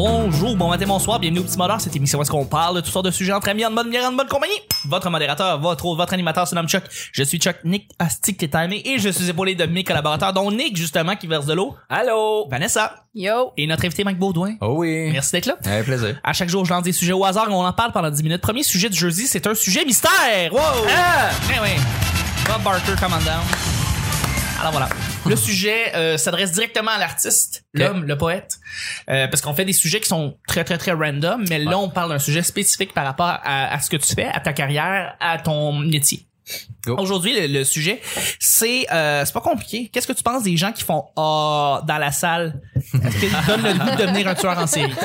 Bonjour, bon matin, bonsoir, bienvenue au Petit Bonheur, cette émission où est-ce qu'on parle de toutes sortes de sujets entre amis, en bonne bière, en bonne compagnie. Votre modérateur, votre autre, votre animateur se nomme Chuck. Je suis Chuck Nick Astic timé et je suis épaulé de mes collaborateurs, dont Nick, justement, qui verse de l'eau. Allô? Vanessa. Yo! Et notre invité Mike Baudouin. Oh oui. Merci d'être là. Avec plaisir. À chaque jour, je lance des sujets au hasard et on en parle pendant 10 minutes. Premier sujet du jeudi, c'est un sujet mystère. Wow! Ah! Ouais. Bob Barker, command down. Alors voilà. Le sujet euh, s'adresse directement à l'artiste, l'homme, le poète, euh, parce qu'on fait des sujets qui sont très très très random, mais là on parle d'un sujet spécifique par rapport à, à ce que tu fais, à ta carrière, à ton métier. Aujourd'hui, le, le sujet, c'est euh, c'est pas compliqué. Qu'est-ce que tu penses des gens qui font ah dans la salle? Est-ce qu'ils donnent le goût de devenir un tueur en série?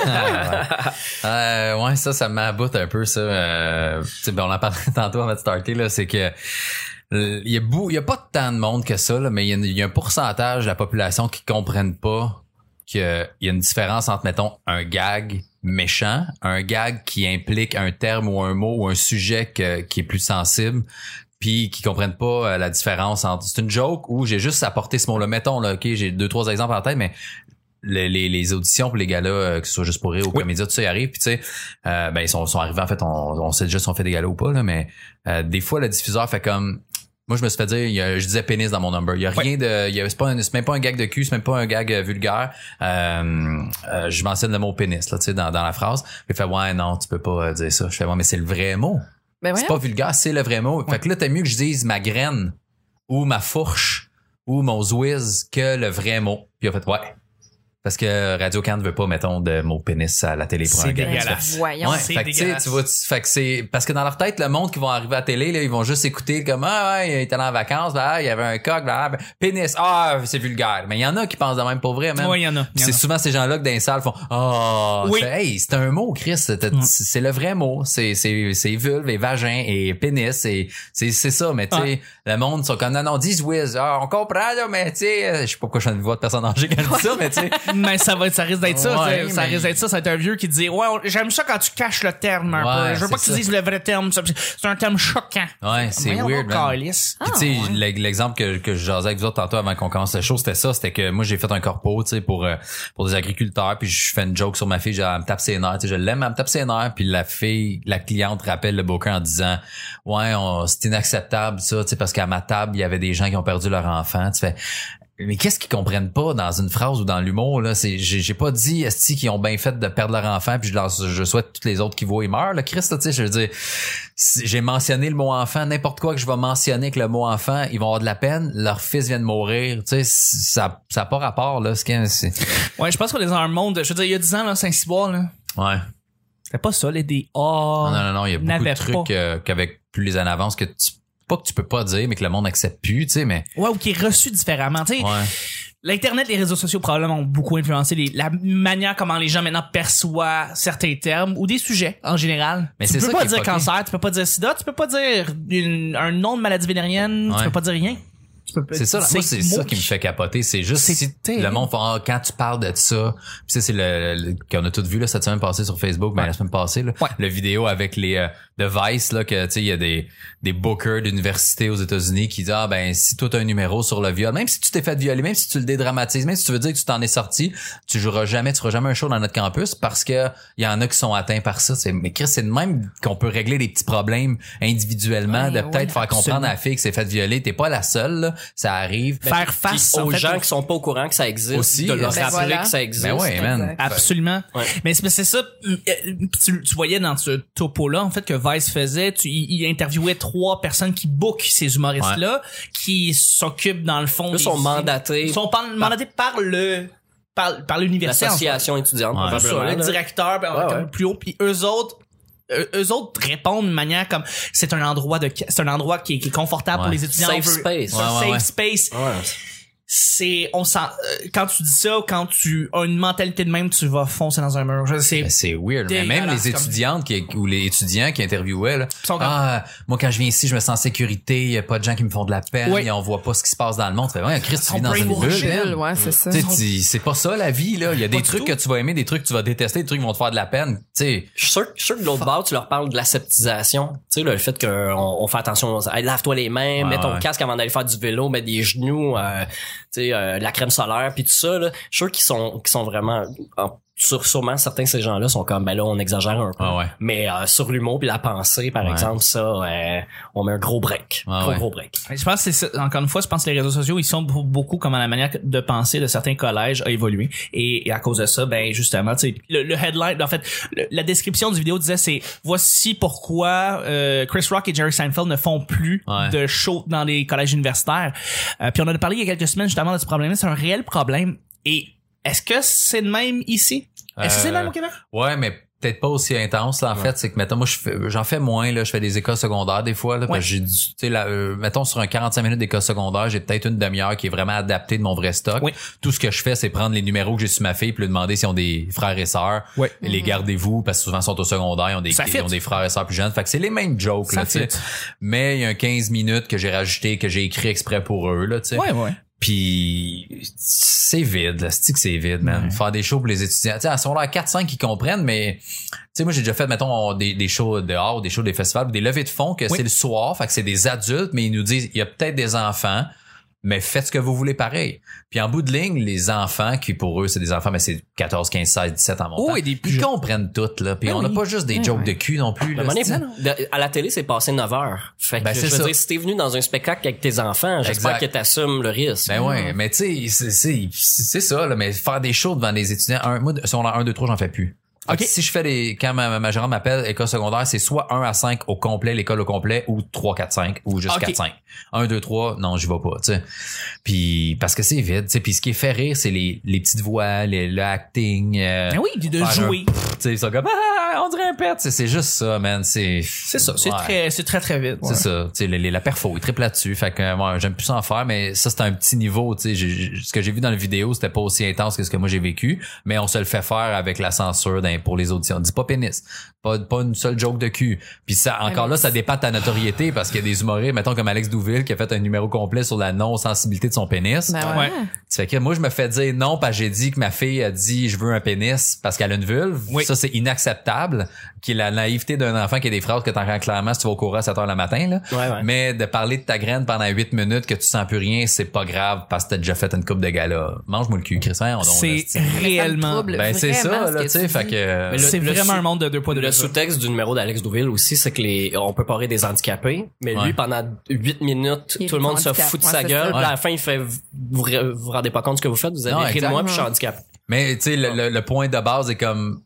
Euh, ouais, ça, ça m'aboute un peu, ça. Euh, tu sais, ben, on en parlait tantôt avant de starter, là, c'est que il y a beau, il y a pas tant de monde que ça, là, mais il y, a une- il y a un pourcentage de la population qui comprennent pas qu'il y a une différence entre, mettons, un gag méchant, un gag qui implique un terme ou un mot ou un sujet que- qui est plus sensible, puis qui comprennent pas euh, la différence entre c'est une joke ou j'ai juste apporté ce mot-là. Mettons là, ok, j'ai deux trois exemples en tête, mais les, les, les auditions pour les gars-là, euh, que ce soit juste pour rire ou comédia, tout ça, ils arrivent, puis tu sais, euh, ben ils sont, sont arrivés, en fait, on, on sait déjà si on fait des galas ou pas, là, mais euh, des fois, le diffuseur fait comme... Moi, je me suis fait dire, il y a- je disais pénis dans mon number. Il y a rien de, il y a, c'est pas un- c'est même pas un gag de cul, c'est même pas un gag euh, vulgaire. Euh, euh, je mentionne le mot pénis, là, tu sais, dans, dans la phrase. Il fait, ouais, non, tu peux pas euh, dire ça. Je fais, ouais, mais c'est le vrai mot. Ben C'est pas vulgaire, c'est le vrai mot. Fait que là, t'as mieux que je dise ma graine ou ma fourche ou mon zwiz que le vrai mot. Puis il a fait, ouais. Parce que Radio Can ne veut pas, mettons, de mot pénis à la télé pour C'est un gag. dégueulasse. Voyons. Ouais, c'est fait que, tu sais, dégueulasse. tu vois, tu- fait que c'est parce que dans leur tête, le monde qui vont arriver à la télé, là, ils vont juste écouter comme ah ouais, il était en vacances, bah, il y avait un coq, bah, bah, pénis, ah c'est vulgaire. Mais il y en a qui pensent de même pour vrai, man. Oui, il y en a. C'est souvent ces gens-là que dans les salles font oh Oui. c'est- hey c'est un mot Chris c'est c'est le vrai mot c'est c'est c'est vulve et vagin et pénis et c'est c'est ça mais tu sais Ouais. le monde sont comme non non dis whiz ah, on comprend là mais tu sais euh, je sais pas pourquoi je fais une voix de personne âgée quand je dis ça mais tu sais Mais ça va être, ça risque d'être ça. Ouais, ça mais- risque d'être ça. Ça va être un vieux qui dit, ouais, j'aime ça quand tu caches le terme un Ouais, peu. Je veux pas que tu dises le vrai terme. C'est un terme choquant. ouais c'est weird man. tu sais, l'ex- l'exemple que, que je jasais avec vous autres tantôt avant qu'on commence le show, c'était ça. C'était que moi, j'ai fait un corpo, tu sais, pour, euh, pour des agriculteurs. Puis, je fais une joke sur ma fille. Genre, elle me tape ses nerfs. Tu sais, je l'aime, elle me tape ses nerfs. Puis, la fille, la cliente rappelle le booker en disant, ouais, c'est inacceptable, ça, tu sais, parce qu'à ma table, il y avait des gens qui ont perdu leur enfant. Tu fais, mais qu'est-ce qu'ils comprennent pas dans une phrase ou dans l'humour là? C'est j'ai, j'ai pas dit esti qu'ils ont bien fait de perdre leur enfant puis je leur je souhaite toutes les autres qui voient ils meurent là Christ tu sais je veux dire j'ai mentionné le mot enfant n'importe quoi que je vais mentionner avec le mot enfant ils vont avoir de la peine leur fils vient de mourir tu sais ça ça a pas rapport là c'est Ouais, je pense qu'on est dans un monde, je veux dire, il y a 10 ans, là, Saint-Cyboire, là. ouais C'était pas ça, les des A. non non non il y a beaucoup de trucs euh, qu'avec plus les années avancent que tu pas que tu peux pas dire mais que le monde accepte plus tu sais mais Ouais, ou qui est reçu différemment. Tu sais, ouais L'Internet, les réseaux sociaux probablement ont beaucoup influencé les- la manière comment les gens maintenant perçoivent certains termes ou des sujets en général. Mais tu c'est peux ça pas qui est dire cancer, tu peux pas dire sida, tu peux pas dire une- un nom de maladie vénérienne, tu peux pas dire rien. C'est ça, moi, c'est ça qui me fait capoter. C'est juste si le monde fait, Ah, quand tu parles de ça, puis ça, c'est le, le- qu'on a tout vu, là, cette semaine passée sur Facebook, ben, Ouais. la semaine passée, là, Ouais. le vidéo avec les, euh, de Vice, là, que, tu sais, il y a des, des bookers d'université aux États-Unis qui disent, ah, ben, si toi t'as un numéro sur le viol, même si tu t'es fait violer, même si tu le dédramatises, même si tu veux dire que tu t'en es sorti, tu joueras jamais, tu feras jamais un show dans notre campus parce que il y en a qui sont atteints par ça. C'est, mais Chris, c'est de même qu'on peut régler des petits problèmes individuellement, Ouais, de peut-être ouais, faire comprendre à la fille que c'est fait violer. T'es pas la seule, là. Ça arrive. Faire Puis face en aux fait, gens qui sont pas au courant que ça existe, Aussi, de leur ben rappeler voilà. que ça existe. Ben ouais, man. Absolument. Ouais. Mais c'est ça. euh, Tu, tu voyais dans ce topo-là, en fait, que Vice faisait. Tu, il, interviewait trois personnes qui bookent ces humoristes-là, qui s'occupent dans le fond. Eux des- sont mandatés Ils sont par- mandatés par le par, par l'université. en fait. l'association étudiante, Ouais. ça, probablement. le directeur ben, Ouais, ouais. plus haut puis eux autres eux, autres répondent de manière comme c'est un endroit de c'est un endroit qui est, qui est confortable pour les étudiants Safe veut- space. Ouais, safe space Ouais. C'est on sent euh, quand tu dis ça quand tu as une mentalité de même tu vas foncer dans un mur Je sais Ben, c'est weird. Mais même les comme- étudiantes qui, ou les étudiants qui interviewaient, là, Sont comme- ah, moi quand je viens ici, je me sens en sécurité, il y a pas de gens qui me font de la peine, Oui. et on voit pas ce qui se passe dans le monde. Tu fais, ouais, Chris, tu vis dans une bulle. Chill, ouais, c'est ça. Tu sais, tu- c'est pas ça la vie, là. Il y a des trucs que tu vas aimer, des trucs que tu vas détester, des trucs qui vont te faire de la peine. Tu sais, Je suis sûr, je suis sûr que de l'autre bord, tu leur parles de l'aseptisation. Tu sais, là, le fait qu'on on fait attention, Hey, lave-toi les mains, Ouais, mets ton ouais. casque avant d'aller faire du vélo, mets des genoux, euh, tu sais, euh, la crème solaire, puis tout ça. Là. Je suis sûr qu'ils sont, qu'ils sont vraiment en- sur, sûrement certains de ces gens-là sont comme ben là on exagère un peu. Ah ouais. Mais euh, sur l'humour puis la pensée, par Ouais. exemple, ça, euh, on met un gros break. Ah gros ouais. gros break. Je pense que c'est ça. encore une fois, je pense que les réseaux sociaux, ils sont pour beaucoup comme la manière de penser de certains collèges a évolué. Et, et à cause de ça, ben justement, tu sais, le, le headline, en fait, le- la description du vidéo disait c'est voici pourquoi euh, Chris Rock et Jerry Seinfeld ne font plus Ouais. de show dans les collèges universitaires. Euh, puis on en a parlé il y a quelques semaines justement de ce problème. C'est un réel problème. Et est-ce que c'est le même ici? Est-ce que c'est le même au Québec? Ouais, mais peut-être pas aussi intense là en fait c'est que mettons moi je fais j'en fais moins là je fais des écoles secondaires des fois là parce que j'ai du tu sais là euh, mettons sur un 45 minutes d'école secondaire j'ai peut-être une demi-heure qui est vraiment adaptée de mon vrai stock Oui. tout ce que je fais c'est prendre les numéros que j'ai sur ma fille puis lui demander s'ils ont des frères et sœurs Oui. et les gardez-vous parce que souvent ils sont au secondaire ils ont des ils ont des frères et sœurs plus jeunes fait que c'est les mêmes jokes Ça là tu sais fit. mais il y a un 15 minutes que j'ai rajouté que j'ai écrit exprès pour eux là tu sais Ouais, ouais. Puis c'est vide, là. C'est que c'est vide, man? Ouais. Faire des shows pour les étudiants. Tu sais, à ce moment-là, 4-5 qui comprennent, mais tu sais, moi j'ai déjà fait, mettons, des, des shows dehors, des shows des festivals, des levées de fonds que Oui. c'est le soir, fait que c'est des adultes, mais ils nous disent il y a peut-être des enfants, mais faites ce que vous voulez pareil. Puis en bout de ligne, les enfants, qui pour eux, c'est des enfants, mais c'est 14, 15, 16, 17 en montant. Oh, et des ils comprennent tout, là. Puis Ben on n'a oui. pas juste des Ben jokes de cul non plus, À un là. la télé, c'est passé 9 heures. Fait que, Ben, je c'est veux ça. dire, si t'es venu dans un spectacle avec tes enfants, j'espère que t'assumes le risque. Ben ouais, mais tu sais, c'est- c'est c'est ça là, mais faire des shows devant des étudiants, un, moi secondaire 1 2 3, j'en fais plus. Fait que Ok. Si je fais des quand ma, ma gérante m'appelle école secondaire, c'est soit 1 à 5 au complet, l'école au complet ou 3 4 5 ou juste Ok. 4 5. 1 2 3, non, j'y vais pas, tu sais. Puis parce que c'est vide, tu sais, puis ce qui fait rire, c'est les les petites voix, les, le acting euh, Ben oui, de jouer. tu sais, ça comme ah, on dirait Tu c'est juste ça, man, c'est C'est ça. C'est Ouais. très, c'est très, très vite. c'est ça, tu sais, les- les- la perfo, il triple là-dessus. Fait que moi, j'aime plus ça en faire, mais ça c'est un petit niveau, tu sais. j'ai- j'ai- Ce que j'ai vu dans la vidéo, c'était pas aussi intense que ce que moi j'ai vécu, mais on se le fait faire avec la censure d'un- pour les auditions. On dit pas pénis, pas pas une seule joke de cul. Puis ça, encore là, ça dépend de ta notoriété parce qu'il y a des humoristes, mettons comme Alex Douville qui a fait un numéro complet sur la non sensibilité de son pénis. Ben Ouais. ouais. Ça fait que moi je me fais dire non parce que j'ai dit que ma fille a dit je veux un pénis parce qu'elle a une vulve. Oui. Ça c'est inacceptable, qui est la naïveté d'un enfant qui a des phrases que t'entends clairement si tu vas au courant à 7 heures le matin là. Ouais, ouais. Mais de parler de ta graine pendant 8 minutes que tu sens plus rien, c'est pas grave parce que t'as déjà fait une coupe de gala. Mange-moi le cul, Christian. C'est c'est- réellement. trouble. Ben c'est ça là, tu sais, fait dis. que C'est vraiment un monde de deux poids de Le sous-texte du numéro d'Alex Douville aussi, c'est que les, on peut parler des handicapés, mais Ouais. lui, pendant 8 minutes, Il tout le monde se fout de sa gueule, à la fin, il fait, vous vous vous rendez pas compte de ce que vous faites, vous avez ri de moi, puis je suis handicapé. Mais tu sais le, le- le point de base est comme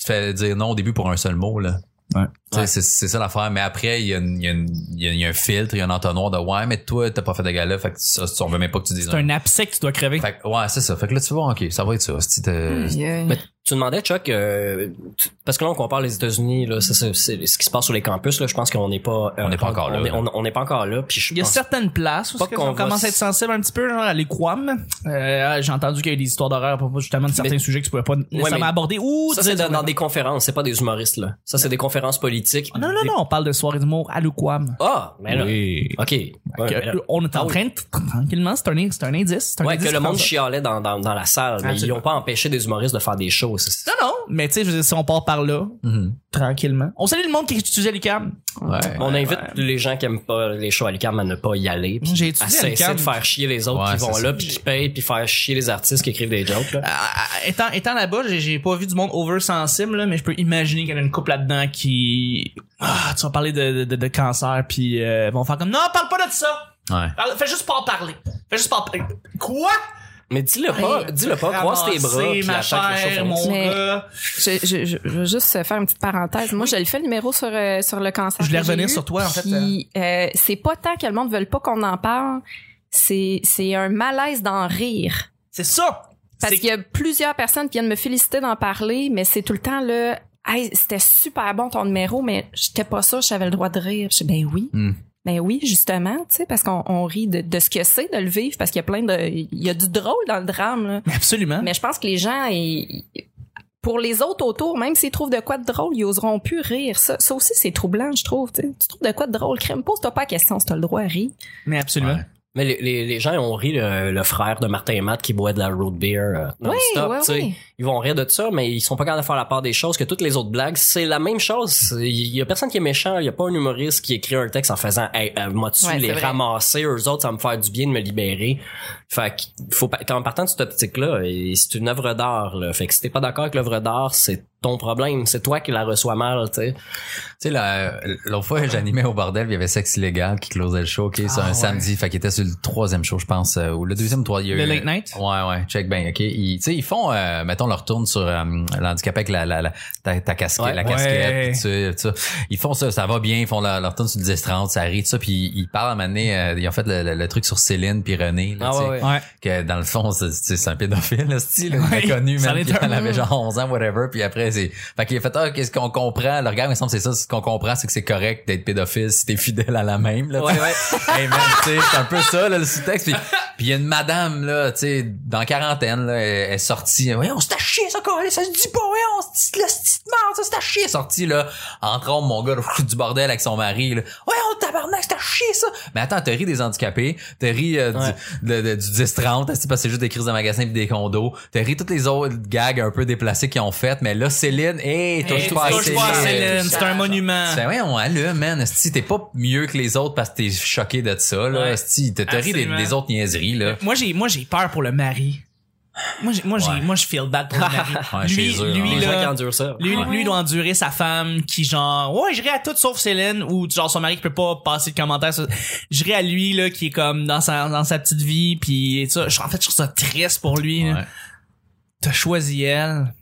tu te fais dire non au début pour un seul mot là. Ouais. Tu sais, Ouais. C'est, c'est ça l'affaire. Mais après, il y, a une- il y, a une- il y a- il y a un filtre, il y a un entonnoir de ouais, mais toi, t'as pas fait de gala, fait que ça, on veut même pas que tu dises C'est un abcès que tu dois crever. Fait que, ouais, c'est ça. Fait que là, tu vois, ok, ça va être ça. Si Aïe, aïe. Mais tu demandais, Chuck, euh, tu- parce que là, on compare les États-Unis, là, ça, c'est, c'est ce qui se passe sur les campus, là, je pense qu'on n'est pas, euh, On n'est pas encore là, on est- on- on n'est pas encore là, puis je Il y a certaines places où Pas qu'on on commence à être sensible un petit peu, genre à l'Equam? Euh, j'ai entendu qu'il y a eu des histoires d'horreur à propos justement de certains Mais- sujets que tu pouvais pas nécessairement mais- aborder ou ça, c'est dans, dans des conférences, c'est pas des humoristes, là. Ça, c'est des conférences politiques. Non, non, non, on parle de soirée d'humour à l'Equam. Ah, mais là. Oui. OK. Ouais, Que, mais là- on est en Ah train de, tranquillement, c'est un, c'est un indice. c'est un Ouais, indice que le monde chialait dans, dans, dans la salle, mais ils n'ont pas empêché des humoristes de faire des shows. Non, non, mais tu sais, je veux dire, si on part par là, Mhm. tranquillement. On salue le monde qui étudie à l'UQAM. Ouais. On invite ouais. les gens qui aiment pas les shows à l'UQAM à ne pas y aller. puis J'ai à étudié à cesser de faire chier les autres Ouais, qui vont là, puis qui payent, puis faire chier les artistes qui écrivent des jokes. Là. À- à- étant, étant là-bas, j'ai, j'ai pas vu du monde oversensible, là, mais je peux imaginer qu'il y en a une couple là-dedans qui, ah, tu vas parler de, de, de cancer, puis euh, vont faire comme, non, parle pas de ça! Ouais. Parle- fais juste pas en parler. Fais juste pas en parler. Quoi? Mais dis-le pas, Hey, dis-le pas, croise tes bras, ramasser, puis ma le finisse. mon Mais- gars. Je, je, je, je veux juste faire une petite parenthèse. Moi, je le fais le numéro sur, euh, sur le cancer. Je voulais que j'ai revenir eu, sur toi, en fait, puis, euh, c'est pas tant que le monde veut pas qu'on en parle. C'est, c'est un malaise d'en rire. C'est ça! Parce C'est- qu'il y a plusieurs personnes qui viennent me féliciter d'en parler, mais c'est tout le temps le hey, c'était super bon ton numéro, mais j'étais pas ça, j'avais le droit de rire. Je dis, ben oui. Hmm. Ben oui, justement, tu sais, parce qu'on on rit de, de ce que c'est de le vivre, parce qu'il y a plein de, il y a du drôle dans le drame, là. Absolument. Mais je pense que les gens, ils- pour les autres autour, même s'ils trouvent de quoi de drôle, ils oseront plus rire. Ça, ça aussi, c'est troublant, je trouve. Tu trouves de quoi de drôle, crème? Pose-toi pas la question si t'as le droit à rire. Mais absolument. Ouais. Mais les, les, les gens ont ri le, le frère de Martin et Matt qui boit de la root beer euh, Oui, non-stop, oui, tu sais. oui. Ils vont rire de ça, mais ils sont pas capables de faire la part des choses que toutes les autres blagues. C'est la même chose. Il y a personne qui est méchant. Il y a pas un humoriste qui écrit un texte en faisant, hey, euh, moi dessus Ouais, les c'est vrai. ramasser, eux autres, ça va me faire du bien de me libérer. Fait qu'il faut pas, quand partant de cette optique-là, c'est une œuvre d'art, là. Fait que si t'es pas d'accord avec l'œuvre d'art, c'est ton problème. C'est toi qui la reçois mal, tu sais. Tu l'autre fois, j'animais au bordel, il y avait Sexe illégal qui closait le show, ok, sur Ah, un ouais. samedi. Fait qu'il était sur le troisième show, je pense, euh, ou le deuxième, trois. il y a Le eu- late night? Ouais, ouais, check ben, ok. Ils, tu sais, ils font, euh, mettons, leur tourne sur euh, l'handicapé avec la, la, la, ta, ta casquette, Ouais. la Ouais. casquette, pis tout. Ils font ça, ça va bien, ils font leur, leur tourne sur 10 30 ça rit, tout ça, puis ils parlent à un moment donné, euh, ils ont fait le, le- le truc sur Céline puis René, là, Ah ouais, ouais. Ouais. que dans le fond, c'est- un pédophile, là, style, là, Ouais, connu, ça même, elle avait genre 11 ans, whatever, puis après, c'est, fait qu'il a fait, ah, qu'est-ce qu'on comprend, le regard, il me semble, c'est ça, ce qu'on comprend, c'est que c'est correct d'être pédophile si t'es fidèle à la même, là. Ouais, ouais. hey man, tu sais, c'est un peu ça là, le sous-texte. Puis il y a une madame là, tu sais, dans quarantaine là, elle est sortie. Ouais, on s'est à chier ça quoi, ça se dit pas, ouais, on se dit la petite merde, ça c'est à chier. Sortie là, entre autres, mon gars du bordel avec son mari là. Ouais, on tabarnak, c'est à chier ça. Mais attends, t'as ri des handicapés, t'as ri euh, Ouais. du, de- de- du 10-30, parce que c'est juste des crises de magasin puis des condos? T'as ri toutes les autres gags un peu déplacés qu'ils ont faites, mais là Céline, hey, touche Hey, touche pas à Céline. C'est un monument. Ben ouais, on allume, man. Si t'es pas mieux que les autres parce que t'es choqué de ça, là. Si t'as ri des autres niaiseries, là. Moi j'ai moi j'ai peur pour le mari. Moi j'ai moi j'ai Ouais. moi je feel bad pour le mari. Ouais, lui eux, lui hein. Qui là ça. lui, Ouais. lui doit endurer sa femme qui genre ouais j'irai à tout sauf Céline ou genre son mari qui peut pas passer de commentaires sur- j'irai à lui là qui est comme dans sa dans sa petite vie puis ça je- en fait je trouve ça triste pour lui là. Ouais. t'as choisi elle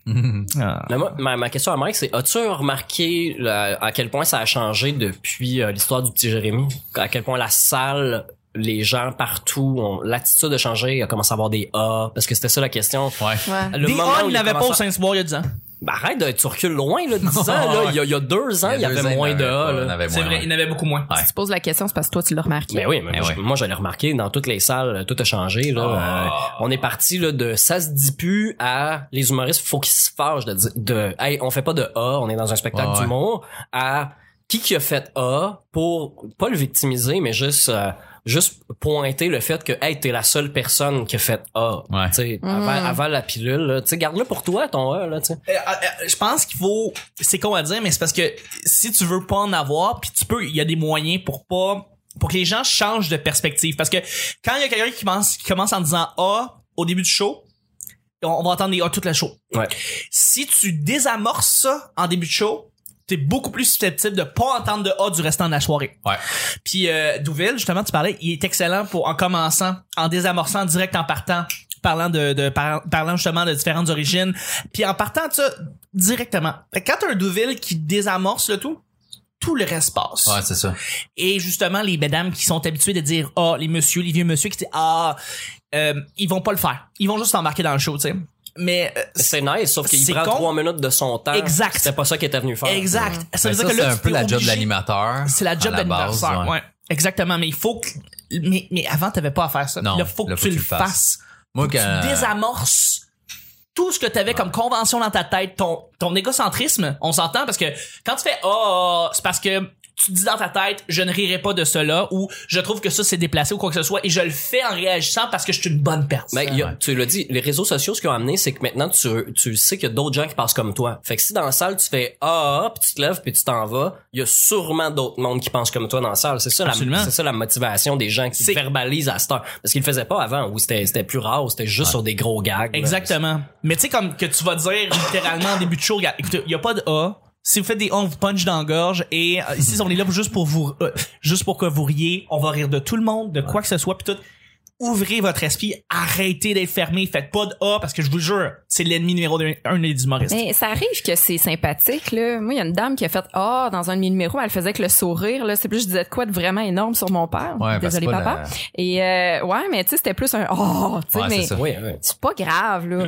Ah. Mais moi, ma, ma question à Mike, c'est as-tu remarqué là, à quel point ça a changé depuis euh, l'histoire du petit Jérémy? À quel point la salle, les gens partout, ont- l'attitude a changé, il a commencé à avoir des A, parce que c'était ça la question. Ouais. Ouais. Le des moment A où il n'avait pas au Saint-Cyboire il y a 10 ans Ben, arrête de, tu recules loin, là, 10 ans, là. Il y a, il y a deux ans, il y, avait ans, moins de A, c'est vrai ouais. il y en avait beaucoup moins Ouais. Si tu poses la question, c'est parce que toi, tu l'as remarqué. Mais oui, mais moi, ouais. je- moi, je l'ai remarqué dans toutes les salles, tout a changé là. Euh, on est parti là de ça se dit plus à les humoristes, faut qu'ils se fâchent de dire de hey, on fait pas de A, on est dans un spectacle ouais. d'humour à qui qui a fait A pour pas le victimiser mais juste euh, juste pointer le fait que hey, t'es la seule personne qui a fait A. Ouais. Tu sais, avant, avant la pilule, là. tu sais garde-le pour toi ton A là, tu sais. Euh, euh, je pense qu'il faut c'est con à dire mais c'est parce que si tu veux pas en avoir puis tu peux il y a des moyens pour pas pour que les gens changent de perspective parce que quand il y a quelqu'un qui commence qui commence en disant A au début du show on, on va entendre des A toute la show Ouais. si tu désamorces ça en début de show t'es beaucoup plus susceptible de pas entendre de A du restant de la soirée. Ouais. Puis euh, Douville, justement, tu parlais, il est excellent pour en commençant, en désamorçant direct en partant, parlant de, de par- parlant justement de différentes origines, puis en partant de ça directement. Quand t'as un Douville qui désamorce le tout, tout le reste passe. Ouais, c'est ça. Et justement, les mesdames qui sont habituées de dire ah, les messieurs, les vieux monsieur qui disent ah, euh, ils vont pas le faire. Ils vont juste s'embarquer dans le show, tu sais. Mais euh, C'est nice, sauf qu'il prend con. trois minutes de son temps. Exact. C'était pas ça qu'il était venu faire. exact. Ça Mais veut ça, dire que c'est là, un tu peu la job de l'animateur. C'est la job d'anniversaire, ouais. Exactement, mais il faut que mais mais avant t'avais pas à faire ça. Non, là faut que tu le fasses. Moi, quand- tu désamorces tout ce que t'avais comme convention dans ta tête, ton ton égocentrisme, on s'entend parce que quand tu fais ah c'est parce que tu te dis dans ta tête je ne rirai pas de cela ou je trouve que ça c'est déplacé ou quoi que ce soit et je le fais en réagissant parce que je suis une bonne personne. Ben, y a- tu l'as dit, les réseaux sociaux, ce qu'ils ont amené, c'est que maintenant, tu, tu sais qu'il y a d'autres gens qui pensent comme toi. Fait que si dans la salle, tu fais ah, ah, puis tu te lèves, puis tu t'en vas, il y a sûrement d'autres mondes qui pensent comme toi dans la salle. C'est ça, la, c'est ça la motivation des gens qui verbalisent à cette heure. Parce qu'ils le faisaient pas avant, où c'était, c'était plus rare, où c'était juste sur des gros gags. là. Exactement. Mais tu sais, comme que tu vas dire littéralement en début de show, écoutez, il y a pas de A. Si vous faites des on vous punch dans la gorge. Et euh, ici, on est là juste pour vous, euh, juste pour que vous riez. On va rire de tout le monde, de quoi que ce soit, puis tout. Ouvrez votre esprit, arrêtez d'être fermé, faites pas de A, parce que je vous jure, c'est l'ennemi numéro un des humoristes. Mais ça arrive que c'est sympathique, là. Moi, il y a une dame qui a fait Ah, dans un de mes numéros, elle faisait avec le sourire, là. C'est plus, je disais de quoi de vraiment énorme sur mon père. Ouais, Désolé, que papa. la- Et, euh, ouais, mais tu sais, c'était plus un Oh, tu sais, Ouais, mais c'est. Oui, oui. pas grave, là.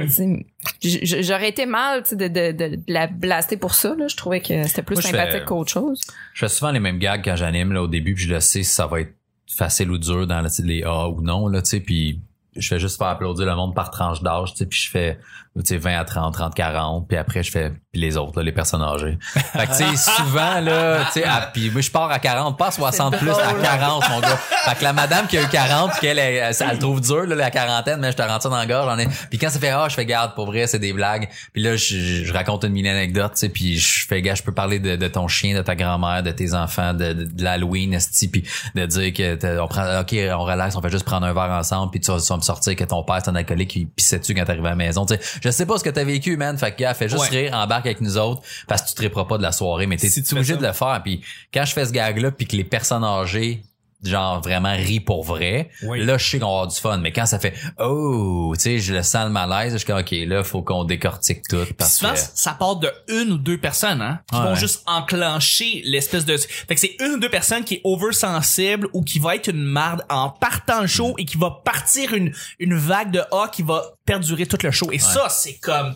J- J'aurais été mal, tu sais, de, de, de, de la blaster pour ça, là. Je trouvais que c'était plus Moi, sympathique qu'autre chose. Je fais souvent les mêmes gags quand j'anime là au début, puis je le sais si ça va être facile ou dur dans les A ou non là, tu sais, puis je fais juste faire applaudir le monde par tranche d'âge, tu sais, puis je fais tu sais 20 à 30, 30 40, puis après je fais puis les autres là, les personnes âgées. Fait que tu sais souvent là, tu sais puis moi je pars à 40, pas à 60 plus à 40 mon gars. Fait que la madame qui a eu 40 puis qu'elle elle, elle, elle le trouve dur là, la quarantaine, mais je te rentre ça dans la gorge, j'en ai puis quand ça fait ah, je fais garde pour vrai, c'est des blagues. Puis là je, je- raconte une mini anecdote, tu sais, puis je fais gars, je peux parler de, de ton chien, de ta grand-mère, de tes enfants, de, de, de l'Halloween, puis de dire que t'as- on prend OK, on relaxe, on fait juste prendre un verre ensemble, puis tu vas, tu vas me sortir que ton père c'est un alcoolique qui pissait dessus quand t'arrivais à la maison, tu sais. Je sais pas ce que t'as vécu, man, fait que gars, fais juste rire, embarque avec nous autres parce que tu te pas de la soirée, mais t'es Si obligé de le faire. Puis quand je fais ce gag là, puis que les personnes âgées genre vraiment rient pour vrai Oui. là je sais qu'on va avoir du fun mais quand ça fait oh tu sais je le sens le malaise je suis comme ok là faut qu'on décortique tout parce souvent, que ça part de une ou deux personnes, hein, qui vont juste enclencher l'espèce de... Fait que c'est une ou deux personnes qui est oversensible ou qui va être une marde en partant le show et qui va partir une, une vague de A qui va perdurer tout le show. Et ça, c'est comme...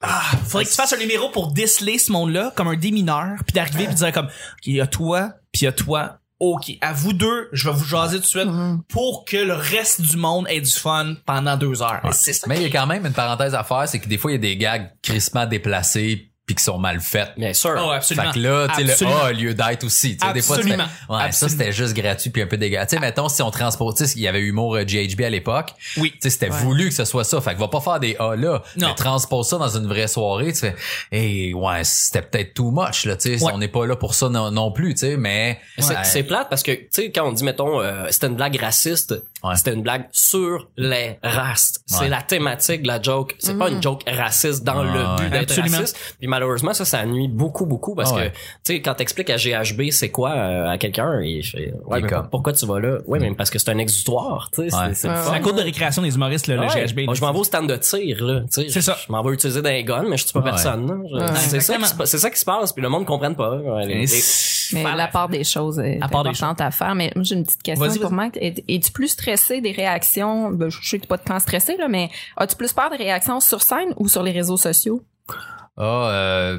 Ah, faudrait que tu fasses un numéro pour déceler ce monde-là comme un démineur, puis d'arriver puis de dire comme, ok, il y a toi, puis il y a toi. Ok, à vous deux, je vais vous jaser tout de suite pour que le reste du monde ait du fun pendant deux heures. Et C'est ça. Mais il y a quand même une parenthèse à faire, c'est que des fois il y a des gags crissement déplacés puis qui sont mal faits. Bien sûr. Oh, absolument. Fait que là, tu sais, le Absolument. A a lieu d'être aussi. Tu sais, des fois, tu fais, Absolument. ouais, ça Absolument. c'était juste gratuit puis un peu dégueu. Tu sais, mettons, si on transpose, tu sais, il y avait humour euh, GHB à l'époque. Oui. Tu sais, c'était voulu que ce soit ça. Fait que va pas faire des A là. Non. Mais transpose ça dans une vraie soirée, tu fais, hey, ouais, c'était peut-être too much, là, tu sais. Ouais. On n'est pas là pour ça non, non plus, tu sais, mais. C'est plate parce que, tu sais, quand on dit, mettons, euh, c'était une blague raciste, Ouais. c'était une blague sur les races. Ouais. C'est la thématique de la joke. C'est pas une joke raciste dans Ouais, le but d'être Absolument. raciste. Puis malheureusement, ça, ça nuit beaucoup, beaucoup parce Ah ouais. que, tu sais, quand t'expliques à GHB c'est quoi euh, à quelqu'un, il fait, ouais, Il mais comme- pourquoi tu vas là? Ouais, mais parce que c'est un exutoire, tu sais, Ouais. c'est- le Ouais, fun. C'est la cour de récréation des humoristes, le, le Ouais. GHB. Moi, je m'en vais au stand de tir, là. tu sais. C'est ça. Je m'en vais utiliser d'un gun, mais je suis pas Ouais. personne, là. Je- Ouais. C'est ça, qui Exactement. se pa- c'est ça qui se passe, puis le monde ne comprenne pas. Ouais, les- Et les- c'est- Mais Faire la part des choses est À part des importante à faire. Mais moi, j'ai une petite question Vas-y, pour vas-y. Mike. Es- Es-tu plus stressé des réactions? Ben, je sais que t'es pas de temps stressé, là, mais as-tu plus peur des réactions sur scène ou sur les réseaux sociaux? Ah, euh,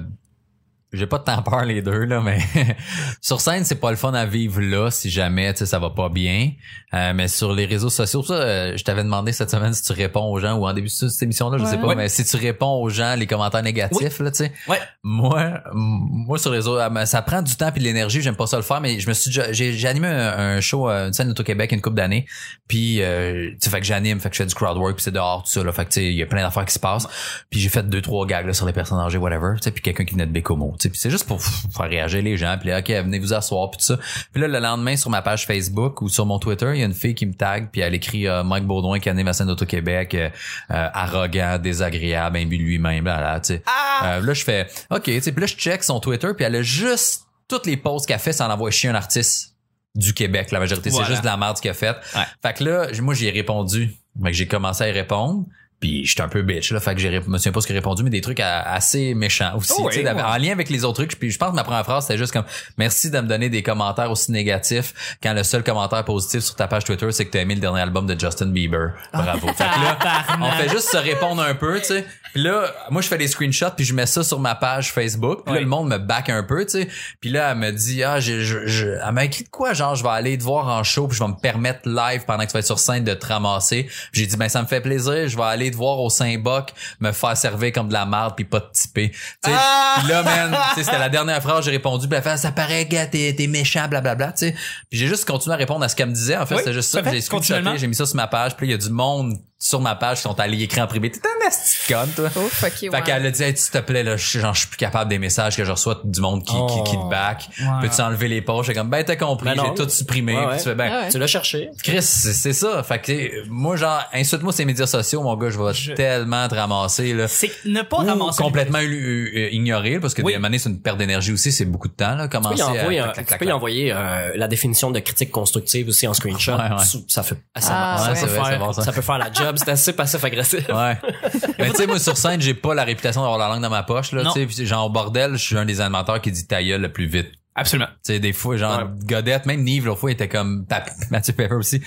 j'ai pas de temps peur les deux là, mais sur scène c'est pas le fun à vivre là si jamais tu sais ça va pas bien. Euh, mais sur les réseaux sociaux, ça, euh, je t'avais demandé cette semaine si tu réponds aux gens ou en début de cette émission là, je sais pas, Ouais. mais si tu réponds aux gens les commentaires négatifs là, tu sais. Ouais. Moi, moi sur les réseaux, ah, ben, ça prend du temps puis de l'énergie, j'aime pas ça le faire, mais je me suis j'ai animé un, un show, euh, une scène au Québec une couple d'années, puis euh, tu sais fait que j'anime, fait que je fais du crowd work, puis c'est dehors tout ça là, fait que tu sais il y a plein d'affaires qui se passent, puis j'ai fait deux trois gags là, sur les personnes âgées whatever, tu sais puis quelqu'un qui venait de Bécomo, c'est juste pour faire réagir les gens, puis là, OK, venez vous asseoir puis tout ça. Puis là le lendemain sur ma page Facebook ou sur mon Twitter, il y a une fille qui me tag puis elle écrit euh, Mike Baudouin qui anime la scène d'Auto-Québec, euh, euh, arrogant, désagréable, imbu lui-même là, là tu sais. Ah! Euh, là, je fais OK, tu sais, puis là, je check son Twitter, puis elle a juste toutes les posts qu'elle fait sans envoyer chier un artiste du Québec. La majorité, Voilà. c'est juste de la merde qu'elle a fait. Ouais. Fait que là, moi, j'y ai répondu. Fait que j'ai commencé à y répondre. Puis j'étais un peu bitch là, fait que j'ai me souviens pas ce que j'ai répondu mais des trucs à- assez méchants aussi, Oh oui, ouais. en lien avec les autres trucs. Puis je pense que ma première phrase c'était juste comme merci de me donner des commentaires aussi négatifs quand le seul commentaire positif sur ta page Twitter c'est que tu as aimé le dernier album de Justin Bieber. Bravo. fait que là, on fait juste se répondre un peu, tu sais. Puis là, moi je fais des screenshots puis je mets ça sur ma page Facebook. Puis là le monde me back un peu, tu sais. Puis là elle me dit ah je, je, je elle m'a écrit de quoi genre je vais aller te voir en show puis je vais me permettre live pendant que tu vas être sur scène de te ramasser. J'ai dit ben ça me fait plaisir, je vais aller te voir au Saint-Boc me faire servir comme de la merde puis pas te tiper. Sais. Ah! Là man, c'était la dernière phrase j'ai répondu fait ça paraît gars t'es t'es méchant blablabla, tu sais. Puis j'ai juste continué à répondre à ce qu'elle me disait en fait, Oui, c'était juste ça. j'ai j'ai mis ça sur ma page puis il y a du monde sur ma page qui sont allés écrire en privé. T'es un asti de conne, toi. Ouf, ok, Fait ouais. qu'elle a dit, hey, s'il te plaît, là, je, genre, je suis plus capable des messages que je reçois du monde qui, qui, qui te back. Ouais. Peux-tu enlever les posts? J'ai comme, ben, t'as compris, Ben j'ai tout supprimé. Ouais, Puis ouais. tu fais, ben, Ouais, ouais. Tu l'as cherché. Chris, c'est ça. Fait que, euh, moi, genre, insulte-moi ces médias sociaux, mon gars, je vais Je- tellement te ramasser, là. C'est ne pas Ou ramasser. complètement euh, euh, ignorer, parce que Oui. des années, c'est une perte d'énergie aussi, c'est beaucoup de temps, là, Tu peux commencer y envoyer, à... un- clac, tu peux y envoyer euh, la définition de critique constructive aussi en screenshot. Ouais, ouais. Ça- Ça fait Ah, ça peut faire la job, c'est assez passif agressif. Ouais. Mais tu sais, moi, sur scène, j'ai pas la réputation d'avoir la langue dans ma poche, là. Tu sais, genre, au bordel, je suis un des animateurs qui dit ta gueule le plus vite. Absolument. Tu sais, des fois, genre, Ouais. Godette, même Nive, l'autre fois, il était comme, Pap- Mathieu Pepper aussi.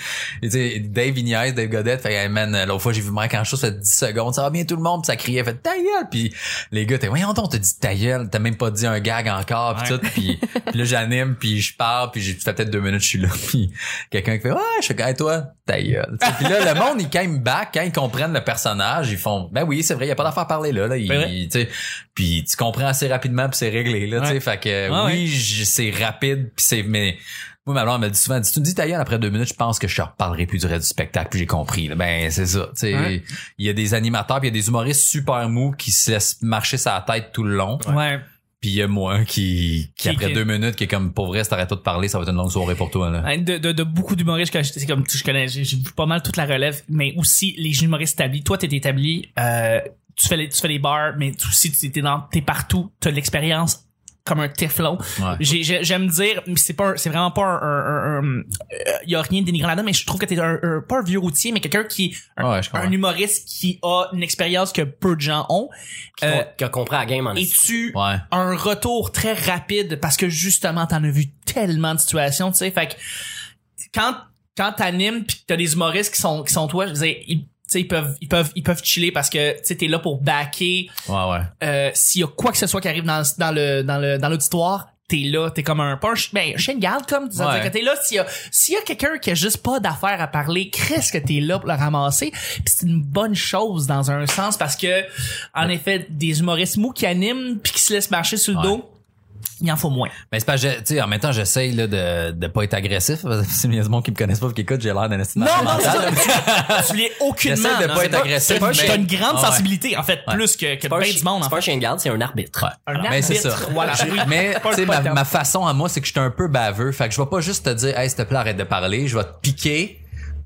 Et tu sais, Dave Ignace, Dave Godette, fait, hey, man, l'autre fois, j'ai vu Mike en chose, ça fait 10 secondes, ça va bien tout le monde, puis ça criait, fait, ta gueule, puis les gars, t'es, voyons donc, t'as dit ta gueule, t'as même pas dit un gag encore, puis Ouais. tout, puis puis là, j'anime, puis je parle, puis j'ai, fait peut-être deux minutes, je suis là, puis quelqu'un qui fait, ouais, je fais, hey, toi, ta gueule. Puis là, le monde, ils, quand ils me back, quand ils comprennent le personnage, ils font, ben oui, c'est vrai, y a pas d'affaire à parler là, là, vrai. tu sais, puis tu comprends assez rapidement, puis c'est réglé, là, tu sais, Ouais. fait que, oui, c'est rapide puis c'est mais moi ma blonde me dit souvent si tu me dis ta gueule après deux minutes je pense que je te reparlerai plus du reste du spectacle puis j'ai compris là. ben c'est ça tu sais Ouais. il y a des animateurs puis il y a des humoristes super mous qui se laissent marcher sa tête tout le long Ouais. puis il y a moi qui qui Qui- après qui- deux minutes qui est comme pour vrai si t'arrêtes pas de parler ça va être une longue soirée pour toi là De, de, de beaucoup d'humoristes c'est comme je connais, j'ai pas mal toute la relève, mais aussi les humoristes établis. Toi, t'es établi, euh, tu fais les, tu fais les bars, mais aussi tu t'es dans, t'es partout, t'as de l'expérience comme un Teflon. Ouais. J'ai- j'ai- J'aime dire, mais c'est pas, un- c'est vraiment pas un, un, un- un- euh, y a rien de dénigrant là-dedans, mais je trouve que t'es un, un- pas un vieux routier, mais quelqu'un qui, un, Ouais, humoriste qui a une expérience que peu de gens ont. Qui, Euh, qui a compris la game en et tu ouais un retour très rapide parce que justement t'en as vu tellement de situations tu sais fait que quand quand t'animes puis que t'as des humoristes qui sont qui sont toi je veux dire ils, sais, ils peuvent ils peuvent ils peuvent chiller parce que tu sais t'es là pour backer. Ouais ouais. Euh, s'il y a quoi que ce soit qui arrive dans, dans le dans le dans l'auditoire t'es là t'es comme un pas un, ch- ben, de garde comme veut Ouais. que t'es là s'il y a s'il y a quelqu'un qui a juste pas d'affaires à parler qu'est-ce que t'es là pour le ramasser. Puis c'est une bonne chose dans un sens parce que en effet des humoristes mous qui animent puis qui se laissent marcher sur le Ouais. dos il en faut moins mais c'est pas tu sais en même temps j'essaye là de de pas être agressif a des gens qui me connaissent pas qui écoutent j'ai l'air d'un estime non non c'est ça tu, l'es aucunement J'essaie de non, pas c'est être agressif, c'est pas- mais- t'as une grande Ah ouais. sensibilité en fait Ouais. plus que que C'est pas, un ben chi- du monde en c'est pas un chien de garde, c'est un arbitre. un Mais c'est ça. arbitre, voilà. Mais Pas tu ma, ma façon à moi c'est que je suis un peu baveux, fait que je vais pas juste te dire hey s'il te plaît arrête de parler, je vais te piquer.